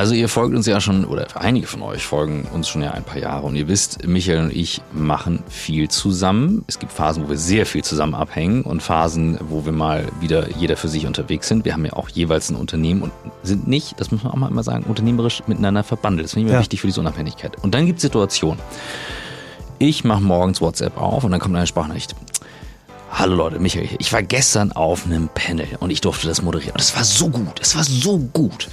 Also ihr folgt uns ja schon, oder einige von euch folgen uns schon ja ein paar Jahre und ihr wisst, Michael und ich machen viel zusammen. Es gibt Phasen, wo wir sehr viel zusammen abhängen und Phasen, wo wir mal wieder jeder für sich unterwegs sind. Wir haben ja auch jeweils ein Unternehmen und sind nicht, das muss man auch mal immer sagen, unternehmerisch miteinander verbandelt. Das finde ich mir ja. wichtig für diese Unabhängigkeit. Und dann gibt es Situationen. Ich mache morgens WhatsApp auf und dann kommt eine Sprachnachricht. Hallo Leute, Michael hier. Ich war gestern auf einem Panel und ich durfte das moderieren. Und es war so gut, es war so gut.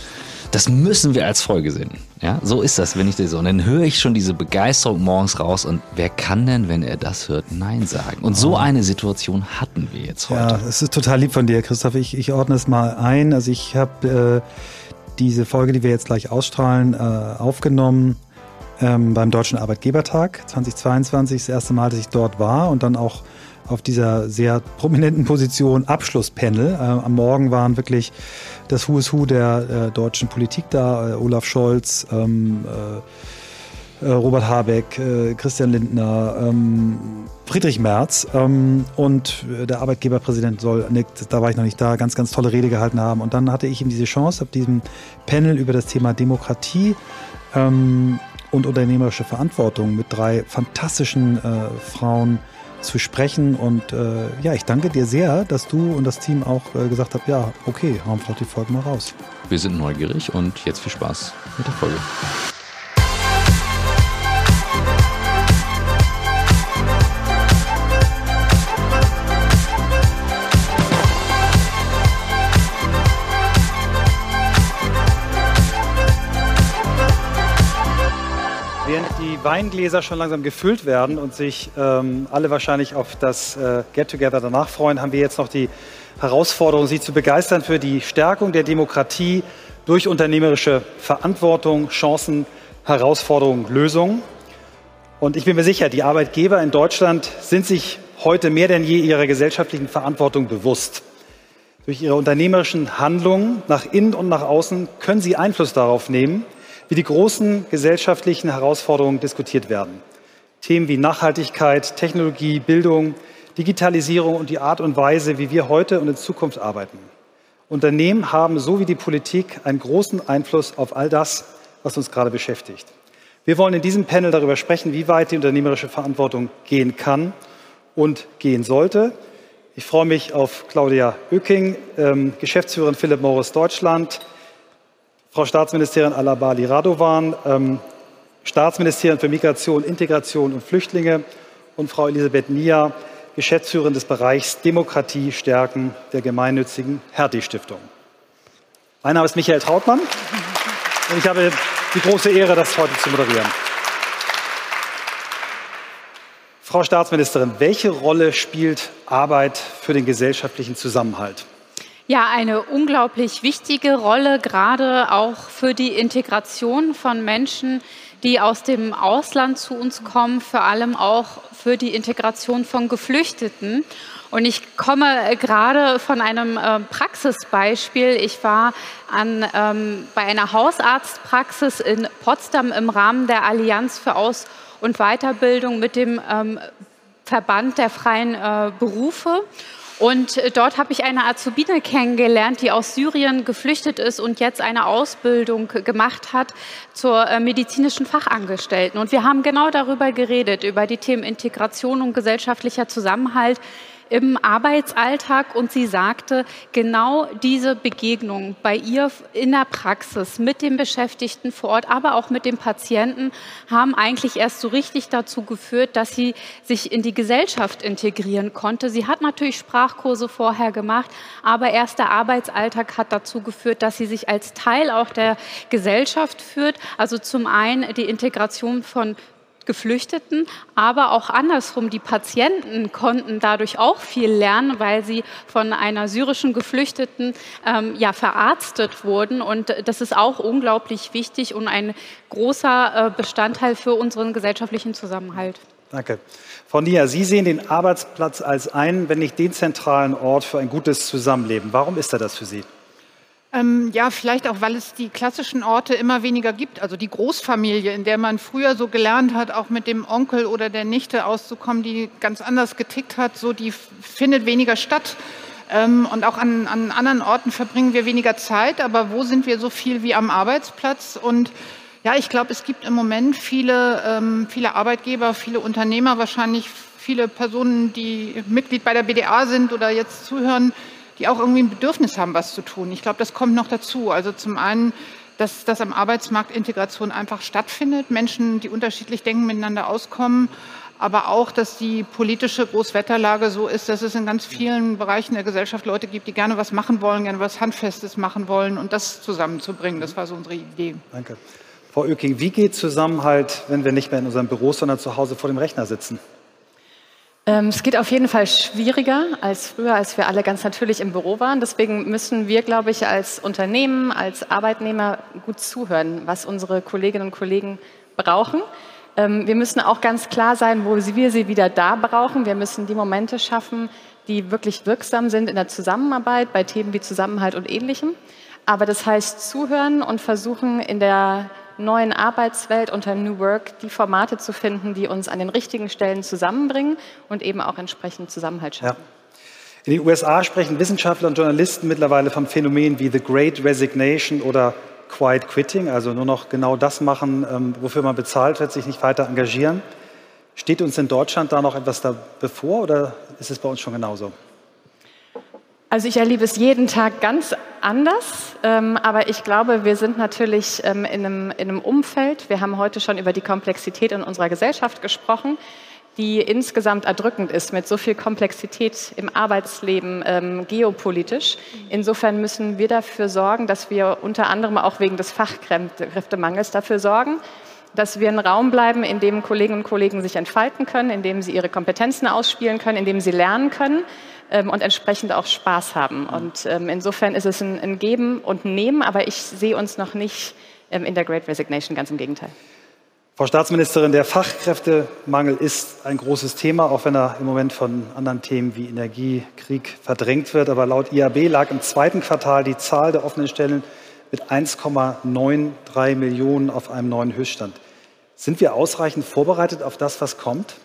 Das müssen wir als Folge sehen. Ja, so ist das, wenn ich das so. Und dann höre ich schon diese Begeisterung morgens raus. Und wer kann denn, wenn er das hört, Nein sagen? Und so eine Situation hatten wir jetzt heute. Ja, es ist total lieb von dir, Christoph. Ich, ich ordne es mal ein. Also ich habe äh, diese Folge, die wir jetzt gleich ausstrahlen, äh, aufgenommen ähm, beim Deutschen Arbeitgebertag 2022. Das erste Mal, dass ich dort war und dann auch auf dieser sehr prominenten Position Abschlusspanel. Äh, am Morgen waren wirklich das Who is Who der äh, deutschen Politik da, äh, Olaf Scholz, ähm, äh, äh, Robert Habeck, äh, Christian Lindner, ähm, Friedrich Merz ähm, und der Arbeitgeberpräsident soll, ne, da war ich noch nicht da, ganz, ganz tolle Rede gehalten haben. Und dann hatte ich ihm diese Chance, auf diesem Panel über das Thema Demokratie ähm, und unternehmerische Verantwortung mit drei fantastischen Frauen zu sprechen. Und äh, ja, ich danke dir sehr, dass du und das Team auch äh, gesagt habt, ja, okay, hauen wir die Folge mal raus. Wir sind neugierig und jetzt viel Spaß mit der Folge. Weingläser schon langsam gefüllt werden und sich ähm, alle wahrscheinlich auf das äh, Get-Together danach freuen, haben wir jetzt noch die Herausforderung, Sie zu begeistern für die Stärkung der Demokratie durch unternehmerische Verantwortung, Chancen, Herausforderungen, Lösungen. Und ich bin mir sicher, die Arbeitgeber in Deutschland sind sich heute mehr denn je ihrer gesellschaftlichen Verantwortung bewusst. Durch ihre unternehmerischen Handlungen nach innen und nach außen können sie Einfluss darauf nehmen, wie die großen gesellschaftlichen Herausforderungen diskutiert werden. Themen wie Nachhaltigkeit, Technologie, Bildung, Digitalisierung und die Art und Weise, wie wir heute und in Zukunft arbeiten. Unternehmen haben so wie die Politik einen großen Einfluss auf all das, was uns gerade beschäftigt. Wir wollen in diesem Panel darüber sprechen, wie weit die unternehmerische Verantwortung gehen kann und gehen sollte. Ich freue mich auf Claudia Oecking, ähm, Geschäftsführerin Philip Morris Deutschland, Frau Staatsministerin Alabali Radovan, ähm, Staatsministerin für Migration, Integration und Flüchtlinge und Frau Elisabeth Nia, Geschäftsführerin des Bereichs Demokratie stärken der gemeinnützigen Hertie-Stiftung. Mein Name ist Michael Trautmann und ich habe die große Ehre, das heute zu moderieren. Frau Staatsministerin, welche Rolle spielt Arbeit für den gesellschaftlichen Zusammenhalt? Ja, eine unglaublich wichtige Rolle, gerade auch für die Integration von Menschen, die aus dem Ausland zu uns kommen, vor allem auch für die Integration von Geflüchteten. Und ich komme gerade von einem äh, Praxisbeispiel. Ich war an, ähm, bei einer Hausarztpraxis in Potsdam im Rahmen der Allianz für Aus- und Weiterbildung mit dem ähm, Verband der freien äh, Berufe. Und äh, dort habe ich eine Azubine kennengelernt, die aus Syrien geflüchtet ist und jetzt eine Ausbildung gemacht hat zur äh, medizinischen Fachangestellten. Und wir haben genau darüber geredet, über die Themen Integration und gesellschaftlicher Zusammenhalt im Arbeitsalltag und sie sagte, genau diese Begegnung bei ihr in der Praxis mit den Beschäftigten vor Ort, aber auch mit den Patienten haben eigentlich erst so richtig dazu geführt, dass sie sich in die Gesellschaft integrieren konnte. Sie hat natürlich Sprachkurse vorher gemacht, aber erst der Arbeitsalltag hat dazu geführt, dass sie sich als Teil auch der Gesellschaft führt. Also zum einen die Integration von Geflüchteten, aber auch andersrum. Die Patienten konnten dadurch auch viel lernen, weil sie von einer syrischen Geflüchteten ähm, ja, verarztet wurden. Und das ist auch unglaublich wichtig und ein großer äh, Bestandteil für unseren gesellschaftlichen Zusammenhalt. Danke. Frau Nia, Sie sehen den Arbeitsplatz als einen, wenn nicht den zentralen Ort für ein gutes Zusammenleben. Warum ist er das für Sie? Ähm, ja, vielleicht auch, weil es die klassischen Orte immer weniger gibt. Also die Großfamilie, in der man früher so gelernt hat, auch mit dem Onkel oder der Nichte auszukommen, die ganz anders getickt hat, so die findet weniger statt. Ähm, und auch an, an anderen Orten verbringen wir weniger Zeit, aber wo sind wir so viel wie am Arbeitsplatz? Und ja, ich glaube, es gibt im Moment viele, ähm, viele Arbeitgeber, viele Unternehmer, wahrscheinlich viele Personen, die Mitglied bei der BDA sind oder jetzt zuhören, die auch irgendwie ein Bedürfnis haben, was zu tun. Ich glaube, das kommt noch dazu. Also zum einen, dass, dass am Arbeitsmarkt Integration einfach stattfindet, Menschen, die unterschiedlich denken, miteinander auskommen, aber auch, dass die politische Großwetterlage so ist, dass es in ganz vielen Bereichen der Gesellschaft Leute gibt, die gerne was machen wollen, gerne was Handfestes machen wollen und das zusammenzubringen. Das war so unsere Idee. Danke. Frau Oeking, wie geht Zusammenhalt, wenn wir nicht mehr in unserem Büro, sondern zu Hause vor dem Rechner sitzen? Ähm, es geht auf jeden Fall schwieriger als früher, als wir alle ganz natürlich im Büro waren. Deswegen müssen wir, glaube ich, als Unternehmen, als Arbeitnehmer gut zuhören, was unsere Kolleginnen und Kollegen brauchen. Ähm, wir müssen auch ganz klar sein, wo wir sie wieder da brauchen. Wir müssen die Momente schaffen, die wirklich wirksam sind in der Zusammenarbeit bei Themen wie Zusammenhalt und Ähnlichem. Aber das heißt zuhören und versuchen in der neuen Arbeitswelt unter New Work die Formate zu finden, die uns an den richtigen Stellen zusammenbringen und eben auch entsprechend Zusammenhalt schaffen. Ja. In den USA sprechen Wissenschaftler und Journalisten mittlerweile vom Phänomen wie The Great Resignation oder Quiet Quitting, also nur noch genau das machen, ähm, wofür man bezahlt wird, sich nicht weiter engagieren. Steht uns in Deutschland da noch etwas da bevor oder ist es bei uns schon genauso? Also ich erlebe es jeden Tag ganz anders, ähm, aber ich glaube, wir sind natürlich ähm, in, einem, in einem Umfeld, wir haben heute schon über die Komplexität in unserer Gesellschaft gesprochen, die insgesamt erdrückend ist mit so viel Komplexität im Arbeitsleben, ähm, geopolitisch. Insofern müssen wir dafür sorgen, dass wir unter anderem auch wegen des Fachkräftemangels dafür sorgen, dass wir ein Raum bleiben, in dem Kolleginnen und Kollegen sich entfalten können, in dem sie ihre Kompetenzen ausspielen können, in dem sie lernen können ähm, und entsprechend auch Spaß haben. Und ähm, insofern ist es ein, ein, Geben und Nehmen, aber ich sehe uns noch nicht ähm, in der Great Resignation, ganz im Gegenteil. Frau Staatsministerin, der Fachkräftemangel ist ein großes Thema, auch wenn er im Moment von anderen Themen wie Energie, Krieg verdrängt wird. Aber laut IAB lag im zweiten Quartal die Zahl der offenen Stellen mit 1,93 Millionen auf einem neuen Höchststand. Sind wir ausreichend vorbereitet auf das, was kommt?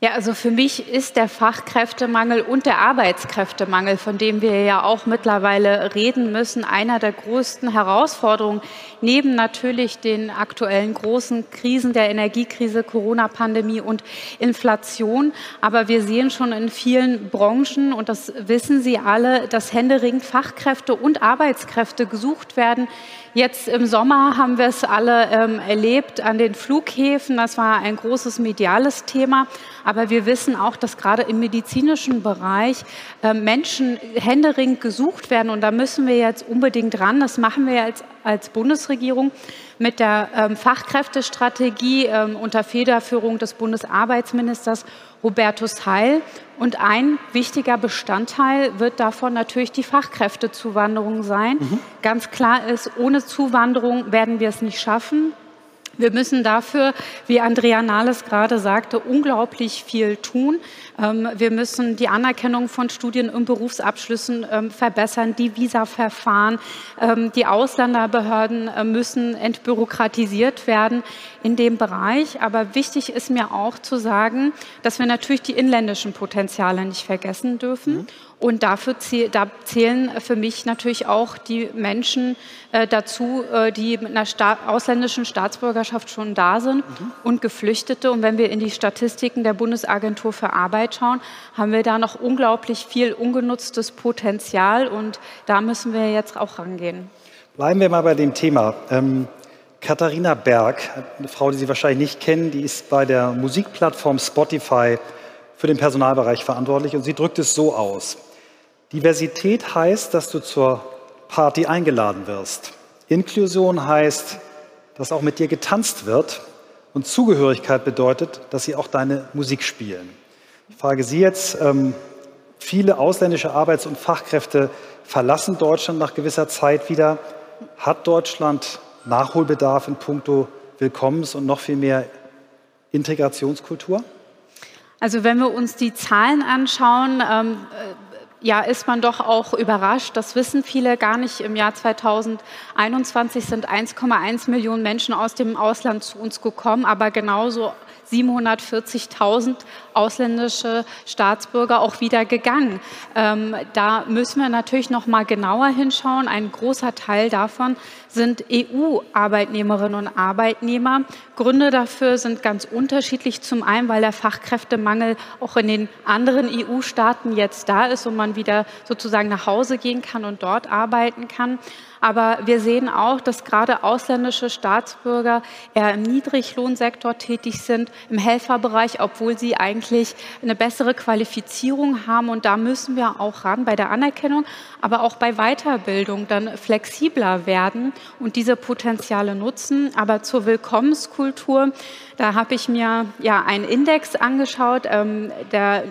Ja, also für mich ist der Fachkräftemangel und der Arbeitskräftemangel, von dem wir ja auch mittlerweile reden müssen, einer der größten Herausforderungen, neben natürlich den aktuellen großen Krisen der Energiekrise, Corona-Pandemie und Inflation. Aber wir sehen schon in vielen Branchen, und das wissen Sie alle, dass händeringend Fachkräfte und Arbeitskräfte gesucht werden, Jetzt im Sommer haben wir es alle ähm, erlebt an den Flughäfen. Das war ein großes mediales Thema. Aber wir wissen auch, dass gerade im medizinischen Bereich äh, Menschen händeringend gesucht werden. Und da müssen wir jetzt unbedingt ran. Das machen wir als, als Bundesregierung mit der ähm, Fachkräftestrategie ähm, unter Federführung des Bundesarbeitsministers Hubertus Heil. Und ein wichtiger Bestandteil wird davon natürlich die Fachkräftezuwanderung sein. Mhm. Ganz klar ist, ohne Zuwanderung werden wir es nicht schaffen. Wir müssen dafür, wie Andrea Nahles gerade sagte, unglaublich viel tun. Ähm, wir müssen die Anerkennung von Studien- und Berufsabschlüssen ähm, verbessern, die Visa-Verfahren, ähm, die Ausländerbehörden äh, müssen entbürokratisiert werden in dem Bereich. Aber wichtig ist mir auch zu sagen, dass wir natürlich die inländischen Potenziale nicht vergessen dürfen. Mhm. Und dafür da zählen für mich natürlich auch die Menschen äh, dazu, äh, die mit einer ausländischen Staatsbürgerschaft schon da sind mhm. und Geflüchtete. Und wenn wir in die Statistiken der Bundesagentur für Arbeit schauen, haben wir da noch unglaublich viel ungenutztes Potenzial. Und da müssen wir jetzt auch rangehen. Bleiben wir mal bei dem Thema. Ähm, Katharina Berg, eine Frau, die Sie wahrscheinlich nicht kennen, die ist bei der Musikplattform Spotify für den Personalbereich verantwortlich und sie drückt es so aus. Diversität heißt, dass du zur Party eingeladen wirst. Inklusion heißt, dass auch mit dir getanzt wird. Und Zugehörigkeit bedeutet, dass sie auch deine Musik spielen. Ich frage Sie jetzt, ähm, viele ausländische Arbeits- und Fachkräfte verlassen Deutschland nach gewisser Zeit wieder. Hat Deutschland Nachholbedarf in puncto Willkommens- und noch viel mehr Integrationskultur? Also wenn wir uns die Zahlen anschauen, ähm, ja, ist man doch auch überrascht. Das wissen viele gar nicht. Im Jahr 2021 sind 1,1 Millionen Menschen aus dem Ausland zu uns gekommen, aber genauso 740.000 ausländische Staatsbürger auch wieder gegangen. Ähm, da müssen wir natürlich noch mal genauer hinschauen. Ein großer Teil davon sind EU-Arbeitnehmerinnen und Arbeitnehmer. Gründe dafür sind ganz unterschiedlich. Zum einen, weil der Fachkräftemangel auch in den anderen EU-Staaten jetzt da ist und man wieder sozusagen nach Hause gehen kann und dort arbeiten kann. Aber wir sehen auch, dass gerade ausländische Staatsbürger eher im Niedriglohnsektor tätig sind, im Helferbereich, obwohl sie eigentlich eine bessere Qualifizierung haben. Und da müssen wir auch ran bei der Anerkennung, aber auch bei Weiterbildung dann flexibler werden und diese Potenziale nutzen. Aber zur Willkommenskultur, da habe ich mir ja einen Index angeschaut, ähm, der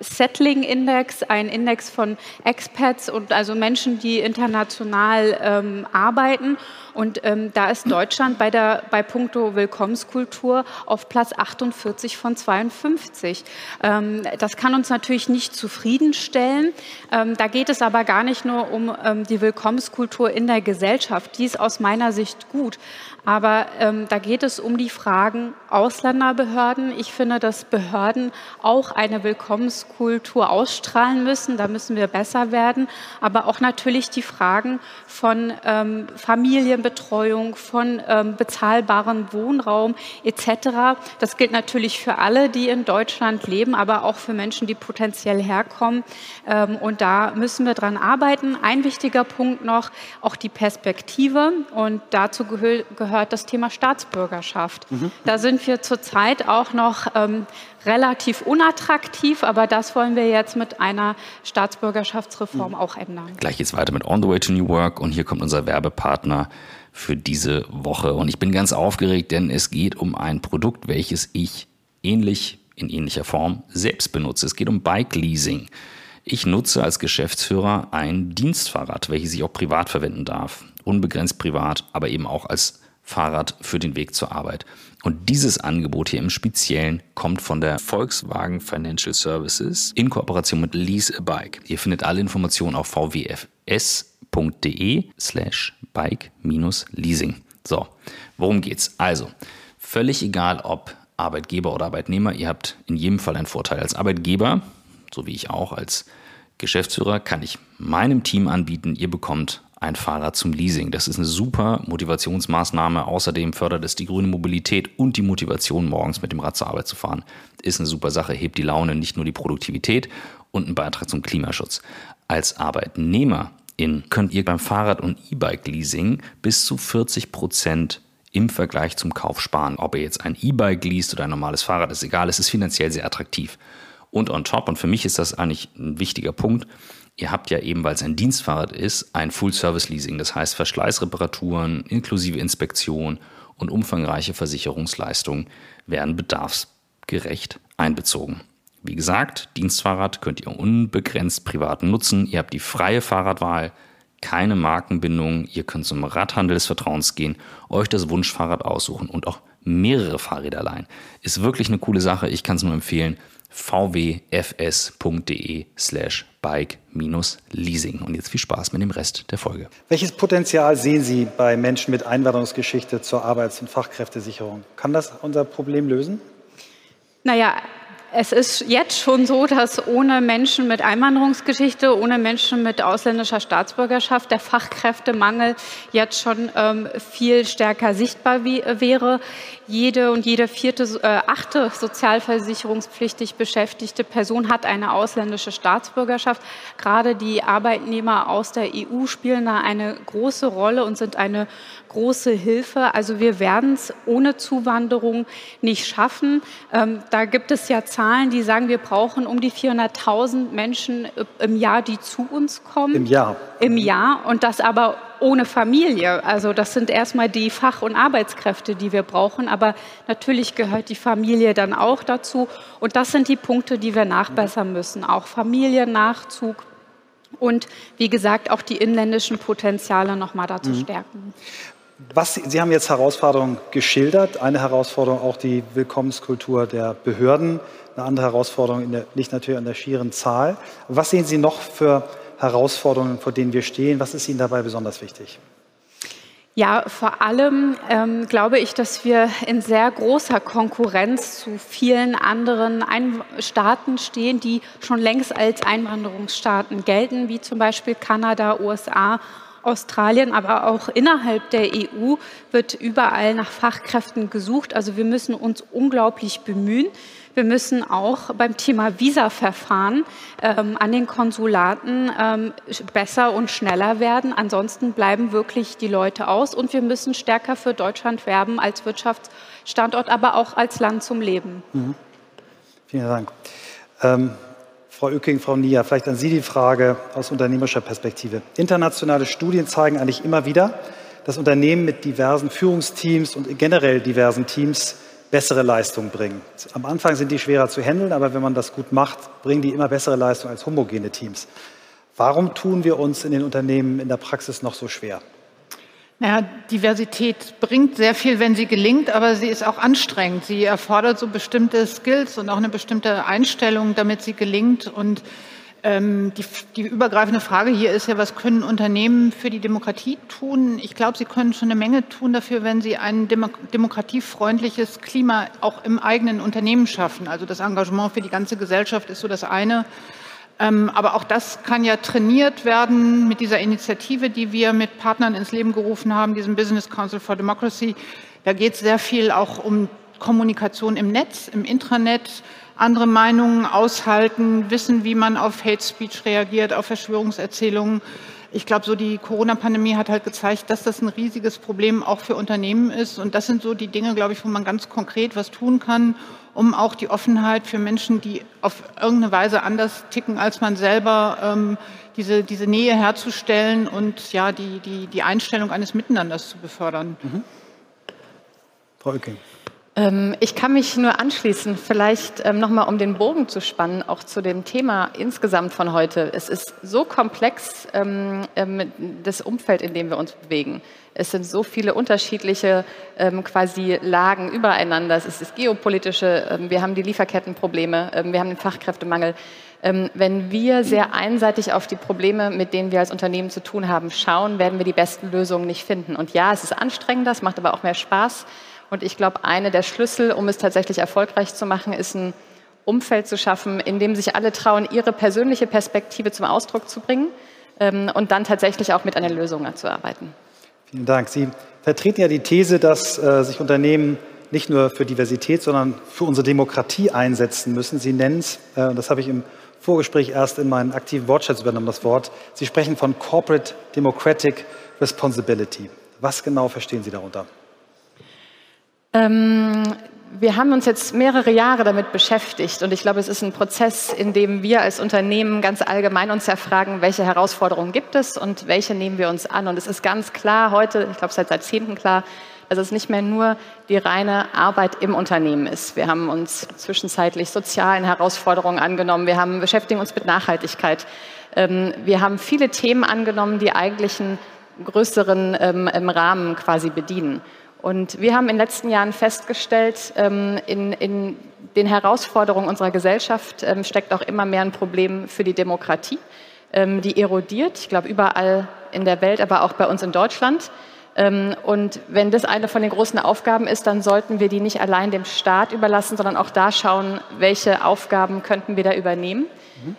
Settling Index, ein Index von Expats und also Menschen, die international ähm, arbeiten. Und ähm, da ist Deutschland bei der bei puncto Willkommenskultur auf Platz 48 von 52. Ähm, das kann uns natürlich nicht zufriedenstellen. Ähm, da geht es aber gar nicht nur um ähm, die Willkommenskultur in der Gesellschaft. Die ist aus meiner Sicht gut. Aber ähm, da geht es um die Fragen Ausländerbehörden. Ich finde, dass Behörden auch eine Willkommenskultur ausstrahlen müssen. Da müssen wir besser werden. Aber auch natürlich die Fragen von ähm, Familienbetreuung, von ähm, bezahlbarem Wohnraum etc. Das gilt natürlich für alle, die in Deutschland leben, aber auch für Menschen, die potenziell herkommen. Ähm, und da müssen wir dran arbeiten. Ein wichtiger Punkt noch, auch die Perspektive. Und dazu gehört das Thema Staatsbürgerschaft. Mhm. Da sind wir zurzeit auch noch ähm, relativ unattraktiv, aber das wollen wir jetzt mit einer Staatsbürgerschaftsreform mhm. auch ändern. Gleich geht's weiter mit On the Way to New Work und hier kommt unser Werbepartner für diese Woche. Und ich bin ganz aufgeregt, denn es geht um ein Produkt, welches ich ähnlich in ähnlicher Form selbst benutze. Es geht um Bike Leasing. Ich nutze als Geschäftsführer ein Dienstfahrrad, welches ich auch privat verwenden darf. Unbegrenzt privat, aber eben auch als Fahrrad für den Weg zur Arbeit. Und dieses Angebot hier im Speziellen kommt von der Volkswagen Financial Services in Kooperation mit Lease a Bike. Ihr findet alle Informationen auf vwfs.de slash bike-leasing. So, worum geht's? Also, völlig egal ob Arbeitgeber oder Arbeitnehmer, ihr habt in jedem Fall einen Vorteil. Als Arbeitgeber, so wie ich auch als Geschäftsführer, kann ich meinem Team anbieten, ihr bekommt ein Fahrrad zum Leasing. Das ist eine super Motivationsmaßnahme. Außerdem fördert es die grüne Mobilität und die Motivation, morgens mit dem Rad zur Arbeit zu fahren. Ist eine super Sache, hebt die Laune, nicht nur die Produktivität und einen Beitrag zum Klimaschutz. Als Arbeitnehmerin könnt ihr beim Fahrrad- und E-Bike-Leasing bis zu 40 Prozent im Vergleich zum Kauf sparen. Ob ihr jetzt ein E-Bike least oder ein normales Fahrrad, ist egal. Es ist finanziell sehr attraktiv. Und on top, und für mich ist das eigentlich ein wichtiger Punkt, Ihr habt ja eben, weil es ein Dienstfahrrad ist, ein Full-Service-Leasing. Das heißt, Verschleißreparaturen inklusive Inspektion und umfangreiche Versicherungsleistungen werden bedarfsgerecht einbezogen. Wie gesagt, Dienstfahrrad könnt ihr unbegrenzt privat nutzen. Ihr habt die freie Fahrradwahl, keine Markenbindung. Ihr könnt zum Radhandel des Vertrauens gehen, euch das Wunschfahrrad aussuchen und auch mehrere Fahrräder leihen. Ist wirklich eine coole Sache. Ich kann es nur empfehlen vwfs.de slash bike-leasing. Und jetzt viel Spaß mit dem Rest der Folge. Welches Potenzial sehen Sie bei Menschen mit Einwanderungsgeschichte zur Arbeits- und Fachkräftesicherung? Kann das unser Problem lösen? Naja, es ist jetzt schon so, dass ohne Menschen mit Einwanderungsgeschichte, ohne Menschen mit ausländischer Staatsbürgerschaft der Fachkräftemangel jetzt schon ähm, viel stärker sichtbar wie, wäre. Jede und jede vierte, äh, achte sozialversicherungspflichtig beschäftigte Person hat eine ausländische Staatsbürgerschaft. Gerade die Arbeitnehmer aus der EU spielen da eine große Rolle und sind eine große Hilfe. Also wir werden es ohne Zuwanderung nicht schaffen. Ähm, da gibt es ja Zahlen, die sagen, wir brauchen um die 400.000 Menschen im Jahr, die zu uns kommen. Im Jahr. Im Jahr und das aber ohne Familie. Also das sind erstmal die Fach- und Arbeitskräfte, die wir brauchen. Aber natürlich gehört die Familie dann auch dazu. Und das sind die Punkte, die wir nachbessern müssen. Auch Familiennachzug und wie gesagt auch die inländischen Potenziale nochmal dazu mhm. stärken. Was, Sie haben jetzt Herausforderungen geschildert. Eine Herausforderung auch die Willkommenskultur der Behörden. Eine andere Herausforderung der, liegt natürlich an der schieren Zahl. Was sehen Sie noch für Herausforderungen, vor denen wir stehen? Was ist Ihnen dabei besonders wichtig? Ja, vor allem ähm, glaube ich, dass wir in sehr großer Konkurrenz zu vielen anderen Ein Staaten stehen, die schon längst als Einwanderungsstaaten gelten, wie zum Beispiel Kanada, USA Australien, aber auch innerhalb der EU wird überall nach Fachkräften gesucht. Also wir müssen uns unglaublich bemühen. Wir müssen auch beim Thema Visaverfahren ähm, an den Konsulaten ähm, besser und schneller werden. Ansonsten bleiben wirklich die Leute aus und wir müssen stärker für Deutschland werben als Wirtschaftsstandort, aber auch als Land zum Leben. Mhm. Vielen Dank. Ähm Frau Ücking, Frau Nia, vielleicht an Sie die Frage aus unternehmerischer Perspektive. Internationale Studien zeigen eigentlich immer wieder, dass Unternehmen mit diversen Führungsteams und generell diversen Teams bessere Leistungen bringen. Am Anfang sind die schwerer zu handeln, aber wenn man das gut macht, bringen die immer bessere Leistungen als homogene Teams. Warum tun wir uns in den Unternehmen in der Praxis noch so schwer? Naja, Diversität bringt sehr viel, wenn sie gelingt, aber sie ist auch anstrengend. Sie erfordert so bestimmte Skills und auch eine bestimmte Einstellung, damit sie gelingt. Und ähm, die, die übergreifende Frage hier ist ja, was können Unternehmen für die Demokratie tun? Ich glaube, sie können schon eine Menge tun dafür, wenn sie ein demokratiefreundliches Klima auch im eigenen Unternehmen schaffen. Also das Engagement für die ganze Gesellschaft ist so das eine. Ähm, aber auch das kann ja trainiert werden mit dieser Initiative, die wir mit Partnern ins Leben gerufen haben, diesem Business Council for Democracy. Da geht es sehr viel auch um Kommunikation im Netz, im Intranet, andere Meinungen aushalten, wissen, wie man auf Hate Speech reagiert, auf Verschwörungserzählungen. Ich glaube, so die Corona-Pandemie hat halt gezeigt, dass das ein riesiges Problem auch für Unternehmen ist. Und das sind so die Dinge, glaube ich, wo man ganz konkret was tun kann, um auch die Offenheit für Menschen, die auf irgendeine Weise anders ticken als man selber, ähm, diese, diese Nähe herzustellen und ja, die, die, die Einstellung eines Miteinanders zu befördern. Mhm. Frau Oecking. Ähm, ich kann mich nur anschließen, vielleicht ähm, nochmal um den Bogen zu spannen, auch zu dem Thema insgesamt von heute. Es ist so komplex, ähm, das Umfeld, in dem wir uns bewegen. Es sind so viele unterschiedliche quasi Lagen übereinander. Es ist das geopolitische, wir haben die Lieferkettenprobleme, wir haben den Fachkräftemangel. Wenn wir sehr einseitig auf die Probleme, mit denen wir als Unternehmen zu tun haben, schauen, werden wir die besten Lösungen nicht finden. Und ja, es ist anstrengender, es macht aber auch mehr Spaß. Und ich glaube, eine der Schlüssel, um es tatsächlich erfolgreich zu machen, ist ein Umfeld zu schaffen, in dem sich alle trauen, ihre persönliche Perspektive zum Ausdruck zu bringen ähm, und dann tatsächlich auch mit einer Lösung zu arbeiten. Vielen Dank. Sie vertreten ja die These, dass äh, sich Unternehmen nicht nur für Diversität, sondern für unsere Demokratie einsetzen müssen. Sie nennen es, äh, und das habe ich im Vorgespräch erst in meinen aktiven Wortschatz übernommen, das Wort. Sie sprechen von Corporate Democratic Responsibility. Was genau verstehen Sie darunter? Ähm, wir haben uns jetzt mehrere Jahre damit beschäftigt und ich glaube, es ist ein Prozess, in dem wir als Unternehmen ganz allgemein uns erfragen, welche Herausforderungen gibt es und welche nehmen wir uns an. Und es ist ganz klar heute, ich glaube seit Jahrzehnten klar, dass es nicht mehr nur die reine Arbeit im Unternehmen ist. Wir haben uns zwischenzeitlich sozialen Herausforderungen angenommen. Wir haben, beschäftigen uns mit Nachhaltigkeit. Ähm, wir haben viele Themen angenommen, die eigentlich einen größeren ähm, Rahmen quasi bedienen. Und wir haben in den letzten Jahren festgestellt, ähm, in, in den Herausforderungen unserer Gesellschaft ähm, steckt auch immer mehr ein Problem für die Demokratie. Ähm, die erodiert, ich glaube überall in der Welt, aber auch bei uns in Deutschland. Und wenn das eine von den großen Aufgaben ist, dann sollten wir die nicht allein dem Staat überlassen, sondern auch da schauen, welche Aufgaben könnten wir da übernehmen.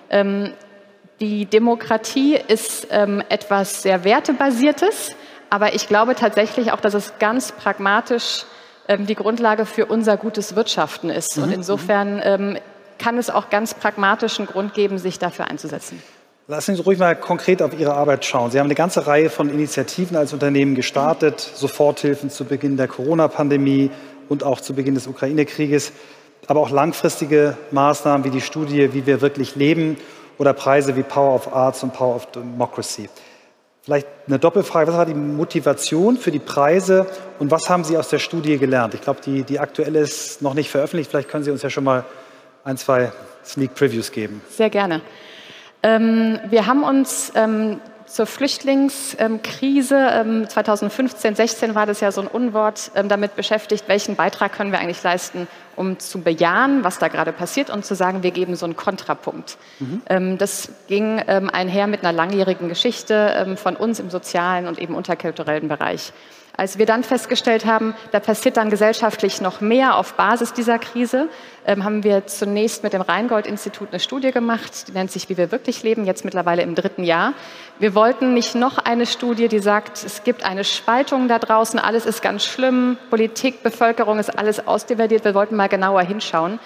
Mhm. Die Demokratie ist etwas sehr Wertebasiertes. Aber ich glaube tatsächlich auch, dass es ganz pragmatisch ähm, die Grundlage für unser gutes Wirtschaften ist. Mhm. Und insofern ähm, kann es auch ganz pragmatischen Grund geben, sich dafür einzusetzen. Lassen Sie uns ruhig mal konkret auf Ihre Arbeit schauen. Sie haben eine ganze Reihe von Initiativen als Unternehmen gestartet, Soforthilfen zu Beginn der Corona-Pandemie und auch zu Beginn des Ukraine-Krieges, aber auch langfristige Maßnahmen wie die Studie Wie wir wirklich leben oder Preise wie Power of Arts und Power of Democracy. Vielleicht eine Doppelfrage. Was war die Motivation für die Preise und was haben Sie aus der Studie gelernt? Ich glaube, die, die aktuelle ist noch nicht veröffentlicht. Vielleicht können Sie uns ja schon mal ein, zwei Sneak Previews geben. Sehr gerne. Ähm, wir haben uns ähm, zur Flüchtlingskrise. 2015, 16 war das ja so ein Unwort ähm, damit beschäftigt, welchen Beitrag können wir eigentlich leisten, um zu bejahen, was da gerade passiert und zu sagen, wir geben so einen Kontrapunkt. Mhm. Ähm, das ging einher mit einer langjährigen Geschichte von uns im sozialen und eben unterkulturellen Bereich. Als wir dann festgestellt haben, da passiert dann gesellschaftlich noch mehr auf Basis dieser Krise, ähm, haben wir zunächst mit dem Rheingold-Institut eine Studie gemacht, die nennt sich Wie wir wirklich leben, jetzt mittlerweile im dritten Jahr. Wir wollten nicht noch eine Studie, die sagt, es gibt eine Spaltung da draußen, alles ist ganz schlimm, Politik, Bevölkerung ist alles ausdividiert. Wir wollten mal genauer hinschauen.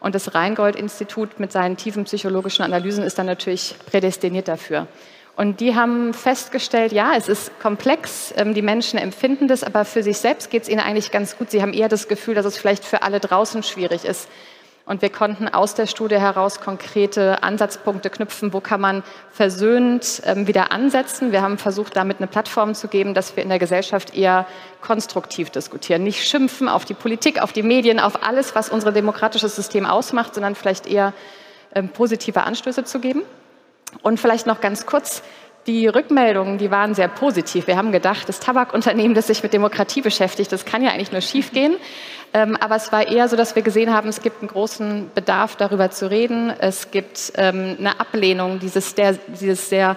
Und das Rheingold-Institut mit seinen tiefen psychologischen Analysen ist dann natürlich prädestiniert dafür. Und die haben festgestellt, ja, es ist komplex, ähm, die Menschen empfinden das, aber für sich selbst geht es ihnen eigentlich ganz gut. Sie haben eher das Gefühl, dass es vielleicht für alle draußen schwierig ist. Und wir konnten aus der Studie heraus konkrete Ansatzpunkte knüpfen, wo kann man versöhnt ähm, wieder ansetzen. Wir haben versucht, damit eine Plattform zu geben, dass wir in der Gesellschaft eher konstruktiv diskutieren. Nicht schimpfen auf die Politik, auf die Medien, auf alles, was unser demokratisches System ausmacht, sondern vielleicht eher ähm, positive Anstöße zu geben. Und vielleicht noch ganz kurz, die Rückmeldungen, die waren sehr positiv. Wir haben gedacht, das Tabakunternehmen, das sich mit Demokratie beschäftigt, das kann ja eigentlich nur schiefgehen. Ähm, aber es war eher so, dass wir gesehen haben, es gibt einen großen Bedarf, darüber zu reden. Es gibt ähm, eine Ablehnung dieses, dieses sehr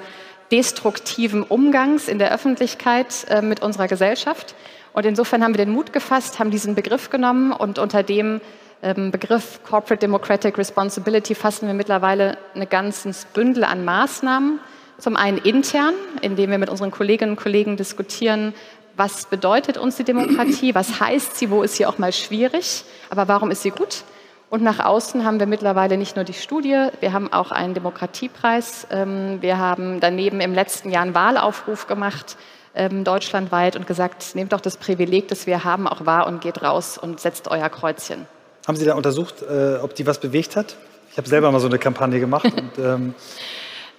destruktiven Umgangs in der Öffentlichkeit äh, mit unserer Gesellschaft. Und insofern haben wir den Mut gefasst, haben diesen Begriff genommen und unter dem Begriff Corporate Democratic Responsibility fassen wir mittlerweile ein ganzes Bündel an Maßnahmen. Zum einen intern, indem wir mit unseren Kolleginnen und Kollegen diskutieren, was bedeutet uns die Demokratie, was heißt sie, wo ist sie auch mal schwierig, aber warum ist sie gut? Und nach außen haben wir mittlerweile nicht nur die Studie, wir haben auch einen Demokratiepreis. Ähm, wir haben daneben im letzten Jahr einen Wahlaufruf gemacht, ähm, deutschlandweit, und gesagt, nehmt doch das Privileg, das wir haben, auch wahr und geht raus und setzt euer Kreuzchen. Haben Sie da untersucht, äh, ob die was bewegt hat? Ich habe selber mal so eine Kampagne gemacht. und, ähm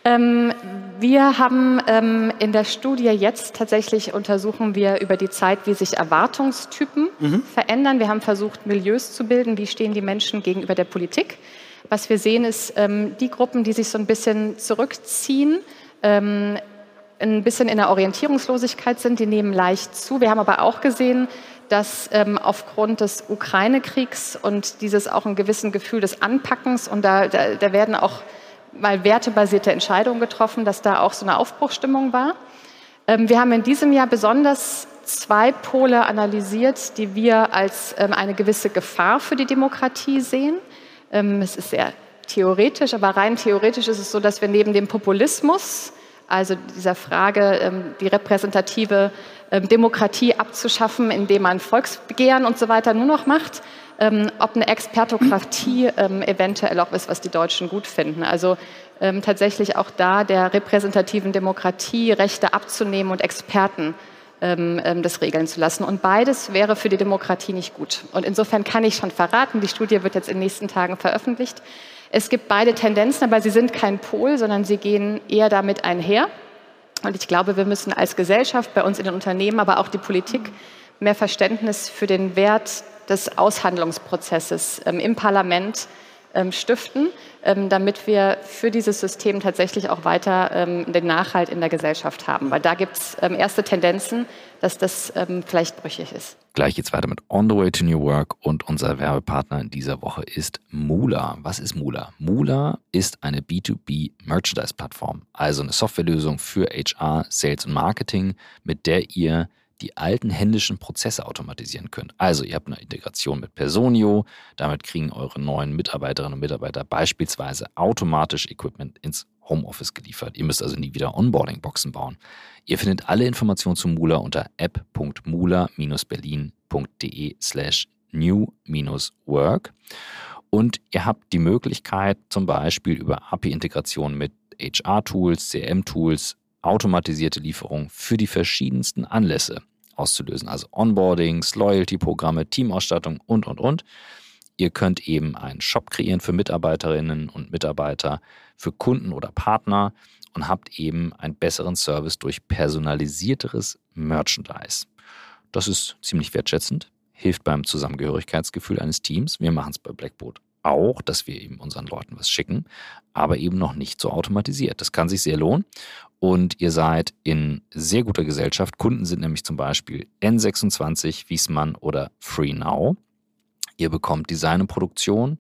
ähm, wir haben ähm, in der Studie jetzt tatsächlich untersuchen wir über die Zeit, wie sich Erwartungstypen mhm. verändern. Wir haben versucht, Milieus zu bilden. Wie stehen die Menschen gegenüber der Politik? Was wir sehen, ist ähm, die Gruppen, die sich so ein bisschen zurückziehen, ähm, ein bisschen in der Orientierungslosigkeit sind, die nehmen leicht zu. Wir haben aber auch gesehen, dass ähm, aufgrund des Ukraine-Kriegs und dieses auch ein gewissen Gefühl des Anpackens und da, da, da, werden auch mal wertebasierte Entscheidungen getroffen, dass da auch so eine Aufbruchstimmung war. Ähm, wir haben in diesem Jahr besonders zwei Pole analysiert, die wir als ähm, eine gewisse Gefahr für die Demokratie sehen. Ähm, es ist sehr theoretisch, aber rein theoretisch ist es so, dass wir neben dem Populismus, also dieser Frage, ähm, die repräsentative ähm, Demokratie abzuschaffen, indem man Volksbegehren und so weiter nur noch macht, ähm, ob eine Expertokratie eventuell auch ist, was die Deutschen gut finden. Also tatsächlich auch da der repräsentativen Demokratie Rechte abzunehmen und Experten das regeln zu lassen. Und beides wäre für die Demokratie nicht gut. Und insofern kann ich schon verraten, die Studie wird jetzt in den nächsten Tagen veröffentlicht. Es gibt beide Tendenzen, aber sie sind kein Pol, sondern sie gehen eher damit einher. Und ich glaube, wir müssen als Gesellschaft, bei uns in den Unternehmen, aber auch die Politik mehr Verständnis für den Wert des Aushandlungsprozesses ähm, im Parlament ähm, stiften, ähm, damit wir für dieses System tatsächlich auch weiter ähm, den Nachhalt in der Gesellschaft haben. Weil da gibt es ähm, erste Tendenzen, dass das ähm, vielleicht brüchig ist. Gleich geht's weiter mit On the Way to New Work und unser Werbepartner in dieser Woche ist Mula. Was ist Mula? Mula ist eine B2B Merchandise-Plattform, also eine Softwarelösung für HR, Sales und Marketing, mit der ihr die alten händischen Prozesse automatisieren könnt. Also ihr habt eine Integration mit Personio, damit kriegen eure neuen Mitarbeiterinnen und Mitarbeiter beispielsweise automatisch Equipment ins Homeoffice geliefert. Ihr müsst also nie wieder Onboarding-Boxen bauen. Ihr findet alle Informationen zu Mula unter app.mula-berlin.de slash new-work und ihr habt die Möglichkeit zum Beispiel über API-Integration mit HR-Tools, CM-Tools, automatisierte Lieferung für die verschiedensten Anlässe auszulösen. Also Onboardings, Loyalty-Programme, Teamausstattung und, und, und. Ihr könnt eben einen Shop kreieren für Mitarbeiterinnen und Mitarbeiter, für Kunden oder Partner und habt eben einen besseren Service durch personalisierteres Merchandise. Das ist ziemlich wertschätzend, hilft beim Zusammengehörigkeitsgefühl eines Teams. Wir machen es bei Blackboard auch, dass wir eben unseren Leuten was schicken, aber eben noch nicht so automatisiert. Das kann sich sehr lohnen und ihr seid in sehr guter Gesellschaft. Kunden sind nämlich zum Beispiel N26, Wiesmann oder FreeNow. Ihr bekommt Design und Produktion,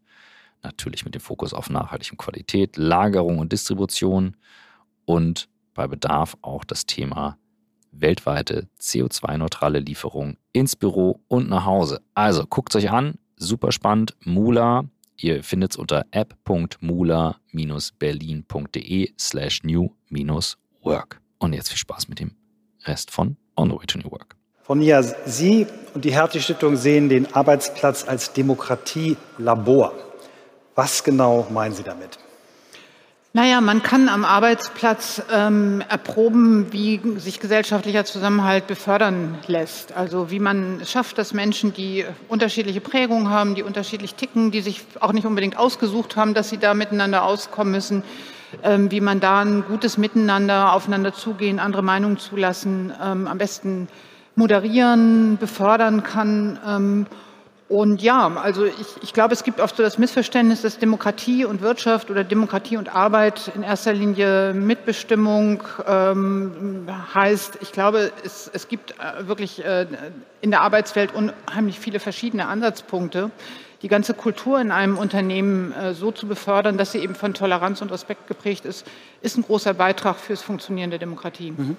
natürlich mit dem Fokus auf nachhaltige Qualität, Lagerung und Distribution und bei Bedarf auch das Thema weltweite CO2-neutrale Lieferung ins Büro und nach Hause. Also guckt euch an, super spannend. Mula, ihr findet es unter app.mula-berlin.de slash new-work. Und jetzt viel Spaß mit dem Rest von On the Way to New Work. Frau Nia, Sie und die Hertie Stiftung sehen den Arbeitsplatz als Demokratielabor. Was genau meinen Sie damit? Naja, man kann am Arbeitsplatz ähm, erproben, wie sich gesellschaftlicher Zusammenhalt befördern lässt. Also wie man es schafft, dass Menschen, die unterschiedliche Prägungen haben, die unterschiedlich ticken, die sich auch nicht unbedingt ausgesucht haben, dass sie da miteinander auskommen müssen, ähm, wie man da ein gutes Miteinander, aufeinander zugehen, andere Meinungen zulassen, ähm, am besten moderieren, befördern kann. Und ja, also ich, ich glaube, es gibt oft so das Missverständnis, dass Demokratie und Wirtschaft oder Demokratie und Arbeit in erster Linie Mitbestimmung ähm, heißt. Ich glaube, es, es gibt äh, wirklich äh, in der Arbeitswelt unheimlich viele verschiedene Ansatzpunkte. Die ganze Kultur in einem Unternehmen äh, so zu befördern, dass sie eben von Toleranz und Respekt geprägt ist, ist ein großer Beitrag fürs Funktionieren der Demokratie. Mhm.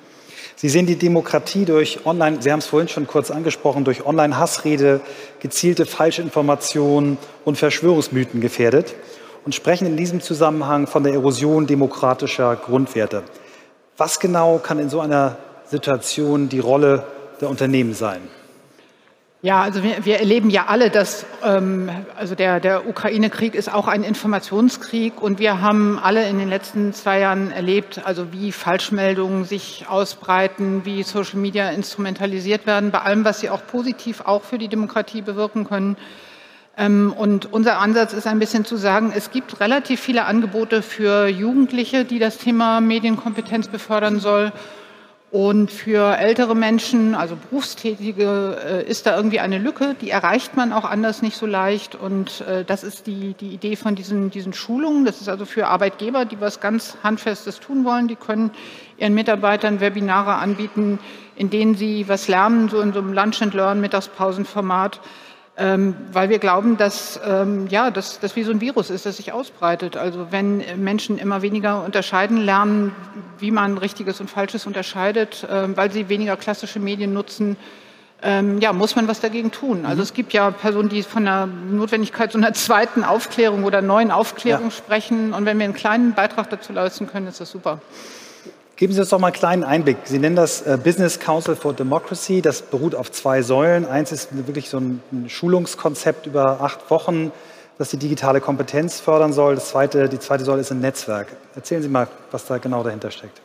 Sie sehen die Demokratie durch Online, Sie haben es vorhin schon kurz angesprochen, durch Online-Hassrede, gezielte Falschinformationen und Verschwörungsmythen gefährdet und sprechen in diesem Zusammenhang von der Erosion demokratischer Grundwerte. Was genau kann in so einer Situation die Rolle der Unternehmen sein? Ja, also wir, wir erleben ja alle, dass ähm, also der, der Ukraine-Krieg ist auch ein Informationskrieg und wir haben alle in den letzten zwei Jahren erlebt, also wie Falschmeldungen sich ausbreiten, wie Social Media instrumentalisiert werden, bei allem, was sie auch positiv auch für die Demokratie bewirken können. Ähm, und unser Ansatz ist ein bisschen zu sagen, es gibt relativ viele Angebote für Jugendliche, die das Thema Medienkompetenz befördern soll. Und für ältere Menschen, also Berufstätige, äh, ist da irgendwie eine Lücke, die erreicht man auch anders nicht so leicht. Und äh, das ist die, die Idee von diesen, diesen Schulungen. Das ist also für Arbeitgeber, die was ganz Handfestes tun wollen. Die können ihren Mitarbeitern Webinare anbieten, in denen sie was lernen, so in so einem Lunch and Learn Mittagspausenformat ähm, weil wir glauben, dass ähm, ja, dass das wie so ein Virus ist, das sich ausbreitet. Also wenn Menschen immer weniger unterscheiden lernen, wie man Richtiges und Falsches unterscheidet, ähm, weil sie weniger klassische Medien nutzen, ähm, ja, muss man was dagegen tun. Also mhm. es gibt ja Personen, die von der Notwendigkeit so einer zweiten Aufklärung oder neuen Aufklärung ja. sprechen. Und wenn wir einen kleinen Beitrag dazu leisten können, ist das super. Geben Sie uns doch mal einen kleinen Einblick. Sie nennen das äh, Business Council for Democracy. Das beruht auf zwei Säulen. Eins ist wirklich so ein Schulungskonzept über acht Wochen, das die digitale Kompetenz fördern soll. Das zweite, die zweite Säule ist ein Netzwerk. Erzählen Sie mal, was da genau dahinter steckt.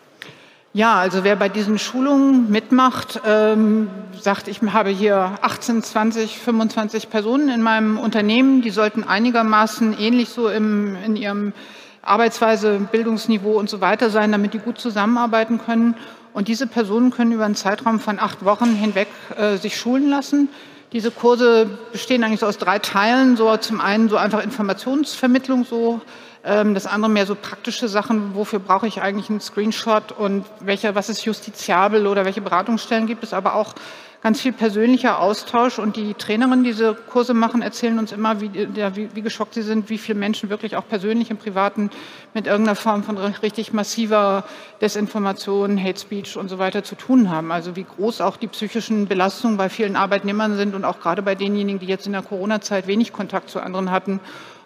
Ja, also wer bei diesen Schulungen mitmacht, ähm, sagt, ich habe hier 18, 20, 25 Personen in meinem Unternehmen, die sollten einigermaßen ähnlich so im, in ihrem Arbeitsweise, Bildungsniveau und so weiter sein, damit die gut zusammenarbeiten können. Und diese Personen können über einen Zeitraum von acht Wochen hinweg äh, sich schulen lassen. Diese Kurse bestehen eigentlich so aus drei Teilen. So zum einen so einfach Informationsvermittlung, so ähm, das andere mehr so praktische Sachen. Wofür brauche ich eigentlich einen Screenshot und welcher, was ist justiziabel oder welche Beratungsstellen gibt es? Aber auch ganz viel persönlicher Austausch. Und die Trainerinnen, die diese Kurse machen, erzählen uns immer, wie, wie, wie geschockt sie sind, wie viele Menschen wirklich auch persönlich im Privaten mit irgendeiner Form von richtig massiver Desinformation, Hate Speech und so weiter zu tun haben. Also wie groß auch die psychischen Belastungen bei vielen Arbeitnehmern sind und auch gerade bei denjenigen, die jetzt in der Corona-Zeit wenig Kontakt zu anderen hatten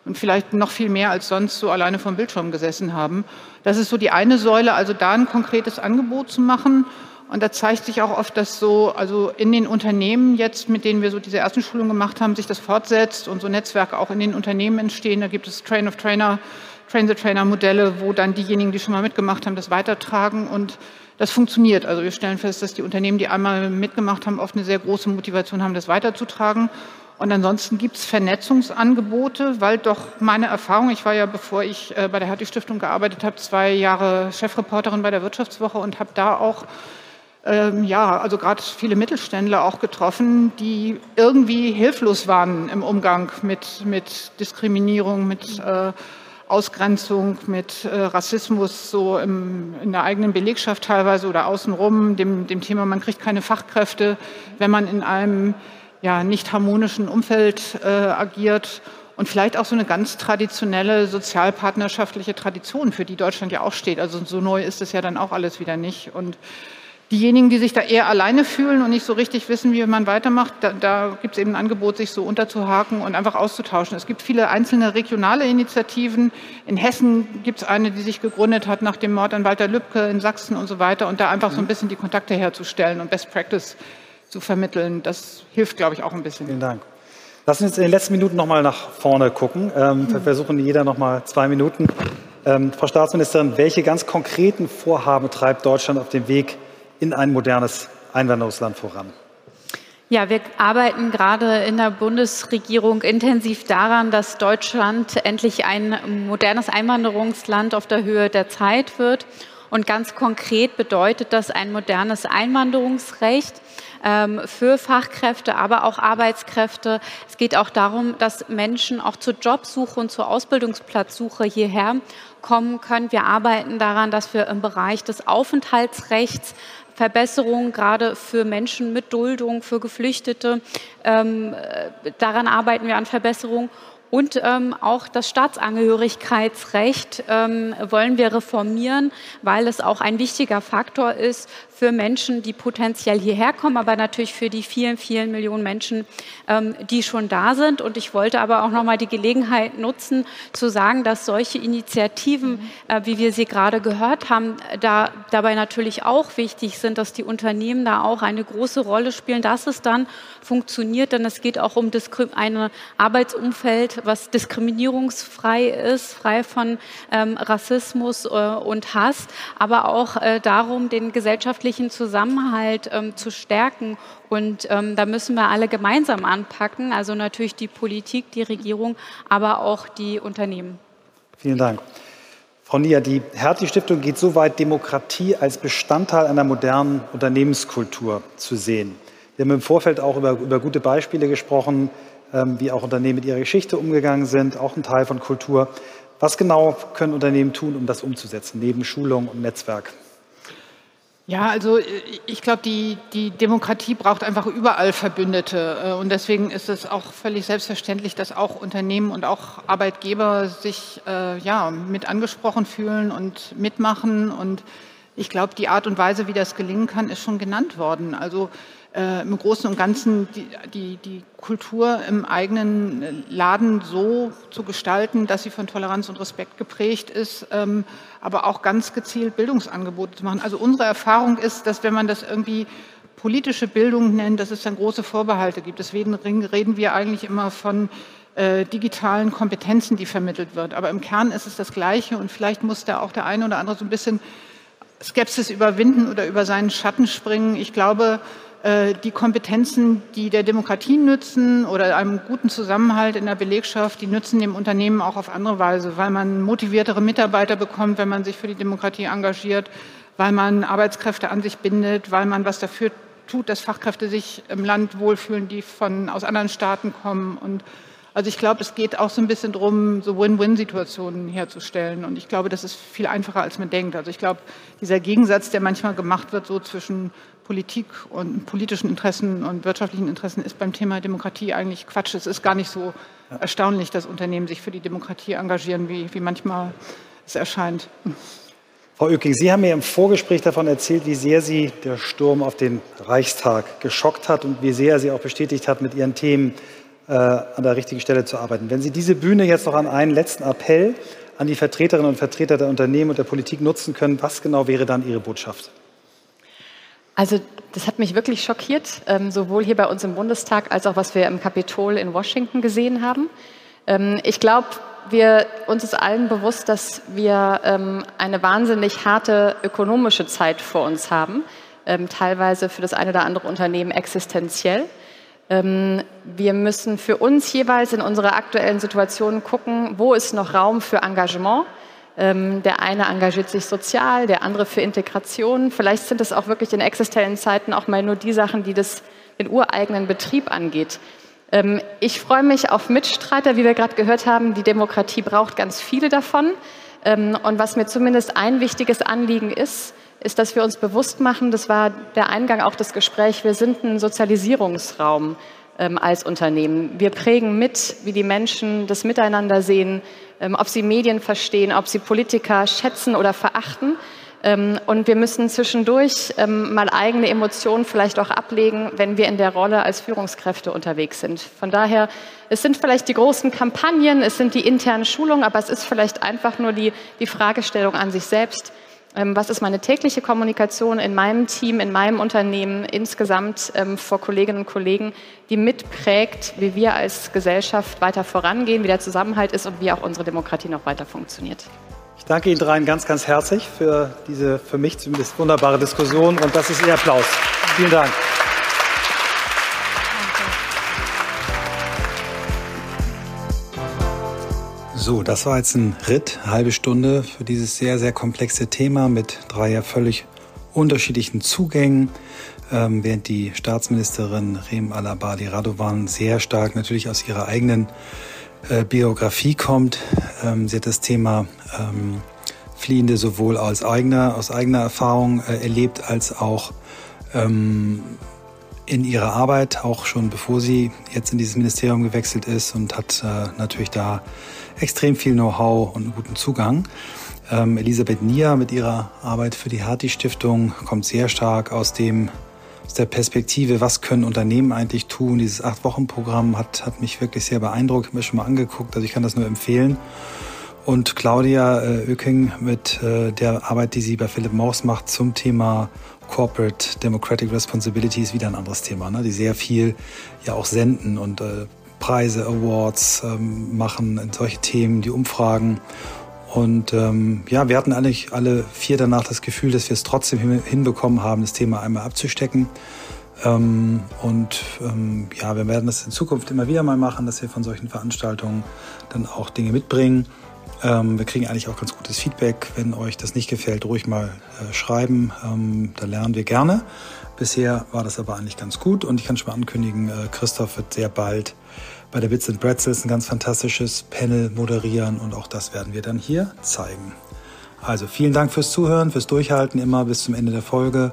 und vielleicht noch viel mehr als sonst so alleine vom Bildschirm gesessen haben. Das ist so die eine Säule, also da ein konkretes Angebot zu machen. Und da zeigt sich auch oft, dass so, also in den Unternehmen jetzt, mit denen wir so diese ersten Schulungen gemacht haben, sich das fortsetzt und so Netzwerke auch in den Unternehmen entstehen. Da gibt es Train of Trainer, Train the Trainer Modelle, wo dann diejenigen, die schon mal mitgemacht haben, das weitertragen und das funktioniert. Also wir stellen fest, dass die Unternehmen, die einmal mitgemacht haben, oft eine sehr große Motivation haben, das weiterzutragen. Und ansonsten gibt es Vernetzungsangebote, weil doch meine Erfahrung, ich war ja, bevor ich äh, bei der Hertie Stiftung gearbeitet habe, zwei Jahre Chefreporterin bei der Wirtschaftswoche und habe da auch ähm, ja, also gerade viele Mittelständler auch getroffen, die irgendwie hilflos waren im Umgang mit, mit Diskriminierung, mit äh, Ausgrenzung, mit äh, Rassismus, so im, in der eigenen Belegschaft teilweise oder außenrum, dem, dem Thema, man kriegt keine Fachkräfte, wenn man in einem ja, nicht harmonischen Umfeld äh, agiert und vielleicht auch so eine ganz traditionelle sozialpartnerschaftliche Tradition, für die Deutschland ja auch steht. Also so neu ist es ja dann auch alles wieder nicht. Und diejenigen, die sich da eher alleine fühlen und nicht so richtig wissen, wie man weitermacht, da, da gibt es eben ein Angebot, sich so unterzuhaken und einfach auszutauschen. Es gibt viele einzelne regionale Initiativen. In Hessen gibt es eine, die sich gegründet hat nach dem Mord an Walter Lübcke in Sachsen und so weiter und da einfach so ein bisschen die Kontakte herzustellen und Best Practice zu vermitteln. Das hilft, glaube ich, auch ein bisschen. Vielen Dank. Lass uns in den letzten Minuten noch mal nach vorne gucken. Ähm, wir versuchen jeder noch mal zwei Minuten. Ähm, Frau Staatsministerin, welche ganz konkreten Vorhaben treibt Deutschland auf dem Weg in ein modernes Einwanderungsland voran? Ja, wir arbeiten gerade in der Bundesregierung intensiv daran, dass Deutschland endlich ein modernes Einwanderungsland auf der Höhe der Zeit wird. Und ganz konkret bedeutet das ein modernes Einwanderungsrecht ähm, für Fachkräfte, aber auch Arbeitskräfte. Es geht auch darum, dass Menschen auch zur Jobsuche und zur Ausbildungsplatzsuche hierher kommen können. Wir arbeiten daran, dass wir im Bereich des Aufenthaltsrechts Verbesserungen gerade für Menschen mit Duldung, für Geflüchtete. Ähm, äh, daran arbeiten wir an Verbesserungen. Und ähm, auch das Staatsangehörigkeitsrecht ähm, wollen wir reformieren, weil es auch ein wichtiger Faktor ist für Menschen, die potenziell hierher kommen, aber natürlich für die vielen, vielen Millionen Menschen, ähm, die schon da sind. Und ich wollte aber auch noch mal die Gelegenheit nutzen, zu sagen, dass solche Initiativen, äh, wie wir sie gerade gehört haben, da, dabei natürlich auch wichtig sind, dass die Unternehmen da auch eine große Rolle spielen, dass es dann funktioniert. Denn es geht auch um ein Arbeitsumfeld, was diskriminierungsfrei ist, frei von ähm, Rassismus äh, und Hass, aber auch äh, darum, den gesellschaftlichen gesellschaftlichen Zusammenhalt ähm, zu stärken. Und ähm, da müssen wir alle gemeinsam anpacken, also natürlich die Politik, die Regierung, aber auch die Unternehmen. Vielen Dank. Frau Nia, die Hertie-Stiftung geht so weit, Demokratie als Bestandteil einer modernen Unternehmenskultur zu sehen. Wir haben im Vorfeld auch über, über gute Beispiele gesprochen, ähm, wie auch Unternehmen mit ihrer Geschichte umgegangen sind, auch ein Teil von Kultur. Was genau können Unternehmen tun, um das umzusetzen, neben Schulung und Netzwerk? Ja, also äh, ich glaube, die, die Demokratie braucht einfach überall Verbündete. Äh, und deswegen ist es auch völlig selbstverständlich, dass auch Unternehmen und auch Arbeitgeber sich äh, ja, mit angesprochen fühlen und mitmachen. Und ich glaube, die Art und Weise, wie das gelingen kann, ist schon genannt worden. Also äh, im Großen und Ganzen die, die, die Kultur im eigenen Laden so zu gestalten, dass sie von Toleranz und Respekt geprägt ist, ähm, aber auch ganz gezielt Bildungsangebote zu machen. Also unsere Erfahrung ist, dass wenn man das irgendwie politische Bildung nennt, dass es dann große Vorbehalte gibt. Deswegen reden wir eigentlich immer von äh, digitalen Kompetenzen, die vermittelt wird. Aber im Kern ist es das Gleiche und vielleicht muss da auch der eine oder andere so ein bisschen Skepsis überwinden oder über seinen Schatten springen. Ich glaube, die Kompetenzen, die der Demokratie nützen oder einem guten Zusammenhalt in der Belegschaft, die nützen dem Unternehmen auch auf andere Weise, weil man motiviertere Mitarbeiter bekommt, wenn man sich für die Demokratie engagiert, weil man Arbeitskräfte an sich bindet, weil man was dafür tut, dass Fachkräfte sich im Land wohlfühlen, die von, aus anderen Staaten kommen. Und also ich glaube, es geht auch so ein bisschen darum, so Win-Win-Situationen herzustellen. Und ich glaube, das ist viel einfacher, als man denkt. Also ich glaube, dieser Gegensatz, der manchmal gemacht wird, so zwischen Politik und politischen Interessen und wirtschaftlichen Interessen ist beim Thema Demokratie eigentlich Quatsch. Es ist gar nicht so erstaunlich, dass Unternehmen sich für die Demokratie engagieren, wie, wie manchmal es erscheint. Frau Oecking, Sie haben mir im Vorgespräch davon erzählt, wie sehr Sie der Sturm auf den Reichstag geschockt hat und wie sehr Sie auch bestätigt hat, mit Ihren Themen äh, an der richtigen Stelle zu arbeiten. Wenn Sie diese Bühne jetzt noch an einen letzten Appell an die Vertreterinnen und Vertreter der Unternehmen und der Politik nutzen können, was genau wäre dann Ihre Botschaft? Also das hat mich wirklich schockiert, ähm, sowohl hier bei uns im Bundestag als auch was wir im Kapitol in Washington gesehen haben. Ähm, ich glaube, wir, uns ist allen bewusst, dass wir ähm, eine wahnsinnig harte ökonomische Zeit vor uns haben, teilweise für das eine oder andere Unternehmen existenziell. Wir müssen für uns jeweils in unserer aktuellen Situation gucken, wo ist noch Raum für Engagement, der eine engagiert sich sozial, der andere für Integration. Vielleicht sind es auch wirklich in existenziellen Zeiten auch mal nur die Sachen, die das, den ureigenen Betrieb angeht. Ähm, ich freue mich auf Mitstreiter, wie wir gerade gehört haben. Die Demokratie braucht ganz viele davon. Ähm, und was mir zumindest ein wichtiges Anliegen ist, ist, dass wir uns bewusst machen, das war der Eingang auch des Gesprächs, wir sind ein Sozialisierungsraum ähm, als Unternehmen. Wir prägen mit, wie die Menschen das Miteinander sehen, ob sie Medien verstehen, ob sie Politiker schätzen oder verachten. Ähm, und wir müssen zwischendurch ähm, mal eigene Emotionen vielleicht auch ablegen, wenn wir in der Rolle als Führungskräfte unterwegs sind. Von daher, es sind vielleicht die großen Kampagnen, es sind die internen Schulungen, aber es ist vielleicht einfach nur die, die Fragestellung an sich selbst. Ähm, was ist meine tägliche Kommunikation in meinem Team, in meinem Unternehmen, insgesamt vor Kolleginnen und Kollegen, die mitprägt, wie wir als Gesellschaft weiter vorangehen, wie der Zusammenhalt ist und wie auch unsere Demokratie noch weiter funktioniert danke Ihnen dreien ganz, ganz herzlich für diese für mich zumindest wunderbare Diskussion und das ist Ihr Applaus. Vielen Dank. So, das war jetzt ein Ritt, halbe Stunde für dieses sehr, sehr komplexe Thema mit drei ja völlig unterschiedlichen Zugängen. Ähm, während die Staatsministerin Rem Alabadi Radovan sehr stark natürlich aus ihrer eigenen äh, Biografie kommt. Ähm, sie hat das Thema ähm, Fliehende sowohl aus eigener, aus eigener Erfahrung äh, erlebt als auch ähm, in ihrer Arbeit, auch schon bevor sie jetzt in dieses Ministerium gewechselt ist und hat äh, natürlich da extrem viel Know-how und einen guten Zugang. Ähm, Elisabeth Nier mit ihrer Arbeit für die Harti Stiftung kommt sehr stark aus dem aus der Perspektive, was können Unternehmen eigentlich tun. Dieses Acht-Wochen-Programm hat, hat mich wirklich sehr beeindruckt, mir schon mal angeguckt, also ich kann das nur empfehlen. Und Claudia äh, Oeking mit äh, der Arbeit, die sie bei Philip Morris macht zum Thema Corporate Democratic Responsibility ist wieder ein anderes Thema, ne? die sehr viel ja auch senden und äh, Preise, Awards ähm, machen, solche Themen, die Umfragen. Und ähm, ja, wir hatten eigentlich alle vier danach das Gefühl, dass wir es trotzdem hinbekommen haben, das Thema einmal abzustecken. Ähm, und ähm, ja, wir werden das in Zukunft immer wieder mal machen, dass wir von solchen Veranstaltungen dann auch Dinge mitbringen. Ähm, wir kriegen eigentlich auch ganz gutes Feedback. Wenn euch das nicht gefällt, ruhig mal äh, schreiben. Ähm, da lernen wir gerne. Bisher war das aber eigentlich ganz gut und ich kann schon mal ankündigen, äh, Christoph wird sehr bald bei der Bits and Pretzels ein ganz fantastisches Panel moderieren und auch das werden wir dann hier zeigen. Also vielen Dank fürs Zuhören, fürs Durchhalten immer bis zum Ende der Folge.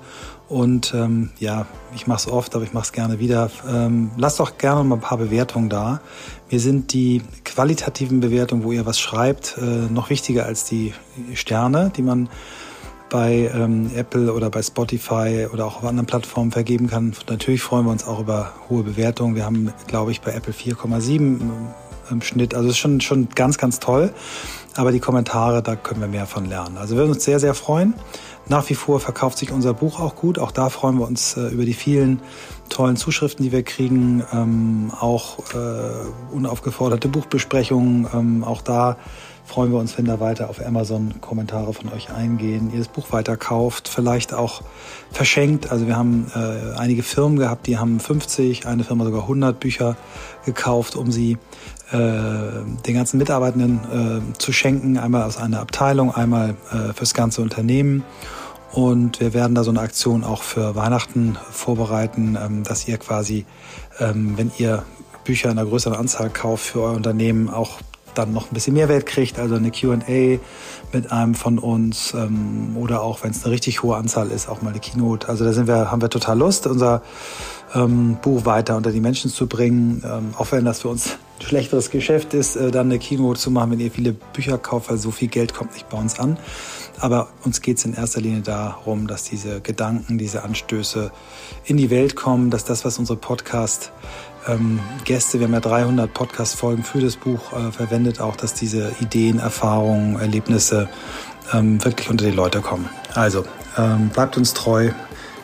Und ähm, ja, ich mache es oft, aber ich mache es gerne wieder. Ähm, lasst doch gerne mal ein paar Bewertungen da. Mir sind die qualitativen Bewertungen, wo ihr was schreibt, äh, noch wichtiger als die Sterne, die man bei ähm, Apple oder bei Spotify oder auch auf anderen Plattformen vergeben kann. Natürlich freuen wir uns auch über hohe Bewertungen. Wir haben, glaube ich, bei Apple 4,7 im Schnitt. Also ist schon, schon ganz, ganz toll. Aber die Kommentare, da können wir mehr von lernen. Also wir würden uns sehr, sehr freuen. Nach wie vor verkauft sich unser Buch auch gut. Auch da freuen wir uns äh, über die vielen tollen Zuschriften, die wir kriegen. Ähm, auch äh, unaufgeforderte Buchbesprechungen. Ähm, auch da freuen wir uns, wenn da weiter auf Amazon Kommentare von euch eingehen, ihr das Buch weiter kauft, vielleicht auch verschenkt. Also wir haben äh, einige Firmen gehabt, die haben 50, eine Firma sogar 100 Bücher gekauft, um sie den ganzen Mitarbeitenden äh, zu schenken. Einmal aus einer Abteilung, einmal äh, fürs ganze Unternehmen. Und wir werden da so eine Aktion auch für Weihnachten vorbereiten, ähm, dass ihr quasi, ähm, wenn ihr Bücher in einer größeren Anzahl kauft für euer Unternehmen, auch dann noch ein bisschen Mehrwert kriegt, also eine QA mit einem von uns ähm, oder auch wenn es eine richtig hohe Anzahl ist, auch mal eine Keynote. Also da sind wir, haben wir total Lust, unser ähm, Buch weiter unter die Menschen zu bringen, ähm, auch wenn das für uns schlechteres Geschäft ist, äh, dann eine Keynote zu machen, wenn ihr viele Bücher kauft, weil so viel Geld kommt nicht bei uns an. Aber uns geht es in erster Linie darum, dass diese Gedanken, diese Anstöße in die Welt kommen, dass das, was unsere Podcast ähm, wir haben ja 300 Podcast-Folgen für das Buch äh, verwendet, auch dass diese Ideen, Erfahrungen, Erlebnisse ähm, wirklich unter die Leute kommen. Also ähm, bleibt uns treu.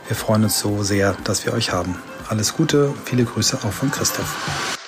Wir freuen uns so sehr, dass wir euch haben. Alles Gute, viele Grüße auch von Christoph.